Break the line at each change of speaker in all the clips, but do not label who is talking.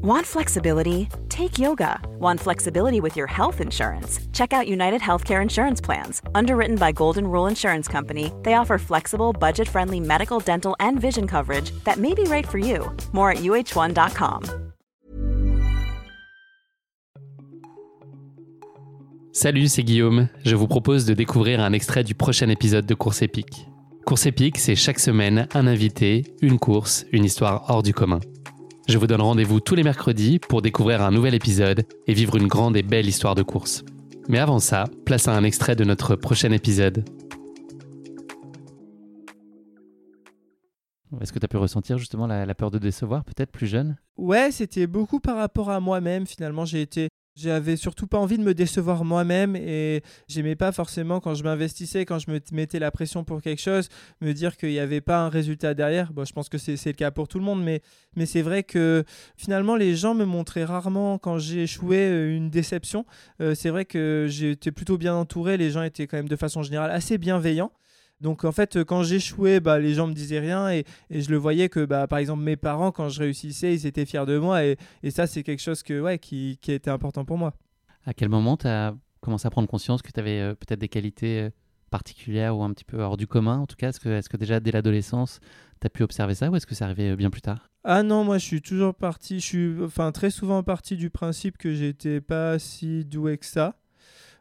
Want flexibility? Take yoga. Want flexibility with your health insurance? Check out United Healthcare Insurance Plans. Underwritten by Golden Rule Insurance Company, they offer flexible, budget friendly medical, dental, and vision coverage that may be right for you. More at uh1.com.
Salut, c'est Guillaume. Je vous propose de découvrir un extrait du prochain épisode de Course épique. Course épique, c'est chaque semaine un invité, une course, une histoire hors du commun. Je vous donne rendez-vous tous les mercredis pour découvrir un nouvel épisode et vivre une grande et belle histoire de course. Mais avant ça, place à un extrait de notre prochain épisode. Est-ce que tu as pu ressentir justement la, la peur de décevoir, peut-être plus jeune?
Ouais, c'était beaucoup par rapport à moi-même. Finalement, j'ai été j'avais surtout pas envie de me décevoir moi-même et j'aimais pas forcément quand je m'investissais, quand je me mettais la pression pour quelque chose, me dire qu'il n'y avait pas un résultat derrière. Bon, je pense que c'est le cas pour tout le monde, mais, c'est vrai que finalement les gens me montraient rarement quand j'ai échoué euh, une déception. Euh, c'est vrai que j'étais plutôt bien entouré, les gens étaient quand même de façon générale assez bienveillants. Donc en fait, quand j'échouais, bah, les gens me disaient rien et, je le voyais que bah, par exemple mes parents, quand je réussissais, ils étaient fiers de moi et, ça c'est quelque chose que, ouais, qui, qui été important pour moi.
À quel moment tu as commencé à prendre conscience que tu avais euh, peut-être des qualités euh, particulières ou un petit peu hors du commun en tout cas? Est-ce que, est que déjà dès l'adolescence, tu as pu observer ça ou est-ce que ça arrivait euh, bien plus tard?
Ah non, moi je suis toujours parti, je suis enfin très souvent parti du principe que j'étais pas si doué que ça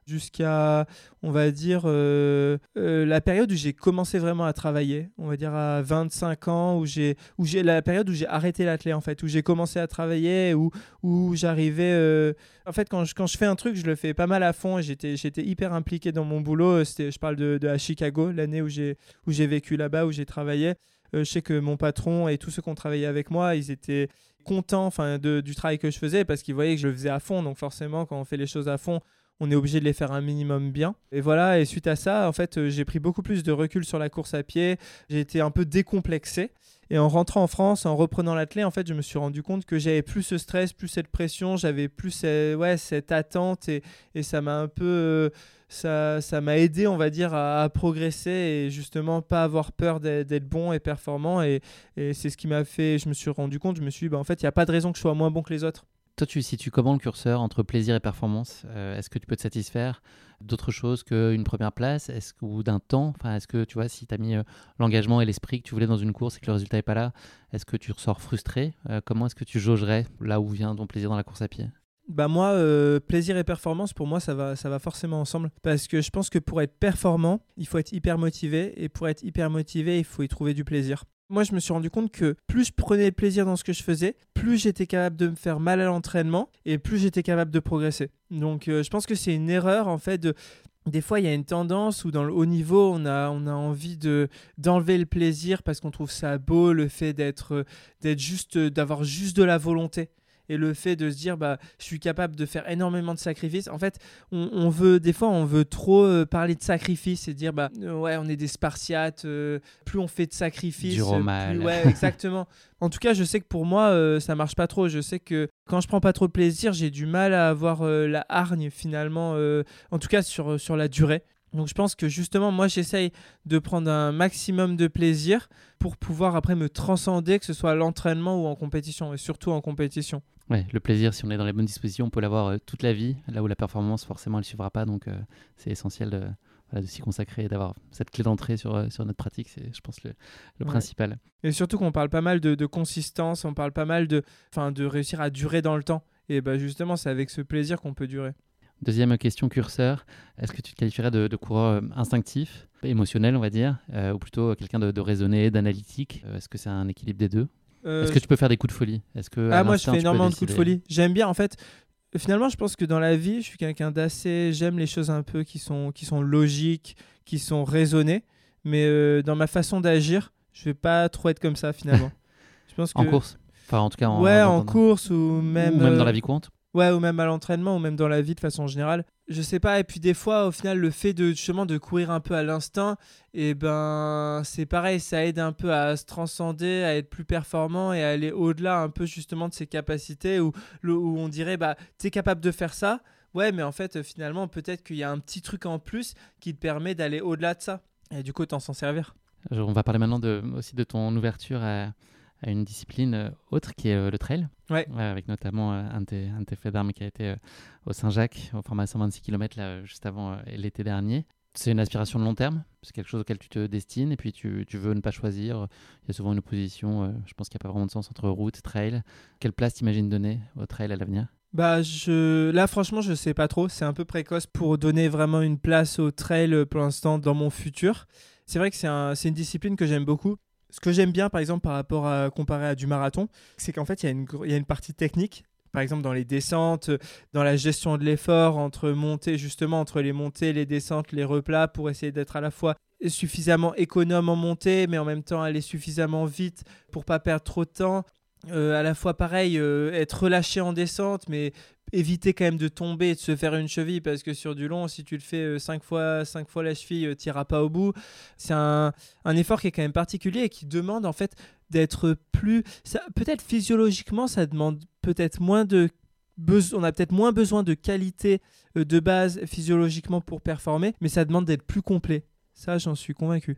jusqu'à, on va dire, euh, euh, la période où j'ai commencé vraiment à travailler, on va dire à 25 ans, où j'ai, où j'ai la période où j'ai arrêté l'athlète en fait, où j'ai commencé à travailler, où, où j'arrivais, euh, en fait, quand je, quand je fais un truc, je le fais pas mal à fond, j'étais, j'étais hyper impliqué dans mon boulot. C'était, je parle de, de à Chicago, l'année où j'ai, où j'ai vécu là-bas, où j'ai travaillé. je sais que mon patron et tous ceux qui ont travaillé avec moi, ils étaient contents de, du travail que je faisais parce qu'ils voyaient que je le faisais à fond. Donc forcément, quand on fait les choses à fond, on est obligé de les faire un minimum bien. Et voilà, et suite à ça, en fait, euh, j'ai pris beaucoup plus de recul sur la course à pied. J'ai été un peu décomplexé. Et en rentrant en France, en reprenant l'athlète, en fait, je me suis rendu compte que j'avais plus ce stress, plus cette pression, j'avais plus ouais, cette attente et, ça m'a un peu. Euh, ça, ça m'a aidé, on va dire, à, progresser et justement pas avoir peur d'être bon et performant. Et, c'est ce qui m'a fait. Je me suis rendu compte, je me suis dit, bah, en fait, il n'y a pas de raison que je sois moins bon que les autres.
Toi, tu situes comment le curseur entre plaisir et performance? Euh, Est-ce que tu peux te satisfaire d'autre chose qu'une première place? Est-ce, ou d'un temps? Est-ce que tu vois, si tu as mis euh, l'engagement et l'esprit que tu voulais dans une course et que le résultat n'est pas là, est-ce que tu ressors frustré? Euh, Comment est-ce que tu jaugerais là où vient ton plaisir dans la course à pied?
Bah moi, plaisir et performance, pour moi, ça va, ça va forcément ensemble. Parce que je pense que pour être performant, il faut être hyper motivé. Et pour être hyper motivé, il faut y trouver du plaisir. Moi, je me suis rendu compte que plus je prenais plaisir dans ce que je faisais, plus j'étais capable de me faire mal à l'entraînement et plus j'étais capable de progresser. Donc, euh, je pense que c'est une erreur en fait de des fois, il y a une tendance où dans le haut niveau, on a, on a envie de d'enlever le plaisir parce qu'on trouve ça beau, le fait d'être d'être juste, d'avoir juste de la volonté et le fait de se dire bah je suis capable de faire énormément de sacrifices. En fait on, veut des fois on veut trop euh, parler de sacrifices et dire bah euh, ouais on est des spartiates euh, plus on fait de sacrifices
du plus,
ouais exactement. En tout cas je sais que pour moi ça marche pas trop. Je sais que quand je prends pas trop de plaisir j'ai du mal à avoir la hargne finalement en tout cas sur, sur la durée donc je pense que justement, moi, j'essaye de prendre un maximum de plaisir pour pouvoir après me transcender, que ce soit à l'entraînement ou en compétition, et surtout en compétition.
Ouais, le plaisir, si on est dans les bonnes dispositions, on peut l'avoir euh, toute la vie, là où la performance, forcément, elle ne suivra pas. Donc, euh, c'est essentiel de, s'y consacrer, d'avoir cette clé d'entrée sur, euh, sur notre pratique. C'est, je pense, le, principal.
Et surtout qu'on parle pas mal de, consistance, on parle pas mal de, de réussir à durer dans le temps. Et bah, justement, c'est avec ce plaisir qu'on peut durer.
Deuxième question curseur, est-ce que tu te qualifierais de, coureur instinctif, émotionnel, on va dire, ou plutôt quelqu'un de, de raisonné, d'analytique? Est-ce que c'est un équilibre des deux? Euh, Est-ce que tu peux faire des coups de folie? Est-ce que
Ah, moi, je fais énormément de coups de folie. J'aime bien, en fait. Finalement, je pense que dans la vie, je suis quelqu'un d'assez. J'aime les choses un peu qui sont, qui sont logiques, qui sont raisonnées. Mais euh, dans ma façon d'agir, je vais pas trop être comme ça, finalement.
je pense que... En course? Enfin, en tout cas, en,
ouais, en, course ou même.
Ou même dans la vie courante?
Ouais, ou même à l'entraînement, ou même dans la vie de façon générale. Je sais pas, et puis des fois, au final, le fait de justement de courir un peu à l'instinct, et eh ben c'est pareil, ça aide un peu à se transcender, à être plus performant et à aller au-delà un peu justement de ses capacités, où, où on dirait, bah, t'es capable de faire ça, ouais, mais en fait, finalement, peut-être qu'il y a un petit truc en plus qui te permet d'aller au-delà de ça, et du coup, t'en s'en servir.
On va parler maintenant aussi de ton ouverture à à une discipline autre qui est le trail.
Ouais.
avec notamment un, de tes, un faits d'armes qui a été au Saint-Jacques, au format 126 km, là, juste avant l'été dernier. C'est une aspiration de long terme C'est quelque chose auquel tu te destines et puis tu, tu veux ne pas choisir Il y a souvent une opposition, je pense qu'il n'y a pas vraiment de sens entre route, trail. Quelle place t'imagines donner au trail à l'avenir?
Bah, je... Là, franchement, je sais pas trop. C'est un peu précoce pour donner vraiment une place au trail euh, pour l'instant dans mon futur. C'est vrai que c'est un... une discipline que j'aime beaucoup. Ce que j'aime bien, par exemple, par rapport à comparer à du marathon, c'est qu'en fait, il y, a une... partie technique. Par exemple, dans les descentes, dans la gestion de l'effort, entre montées, justement, entre les montées, les descentes, les replats, pour essayer d'être à la fois suffisamment économe en montée, mais en même temps aller suffisamment vite pour pas perdre trop de temps. Euh, à la fois pareil, euh, être relâché en descente, mais éviter quand même de tomber et de se faire une cheville parce que sur du long, si tu le fais 5 euh, fois, cinq fois la cheville, tu n'iras pas au bout. C'est un, effort qui est quand même particulier et qui demande en fait d'être plus. Peut-être physiologiquement, ça demande peut-être moins de. On a peut-être moins besoin de qualité de base physiologiquement pour performer, mais ça demande d'être plus complet. Ça, j'en suis convaincu.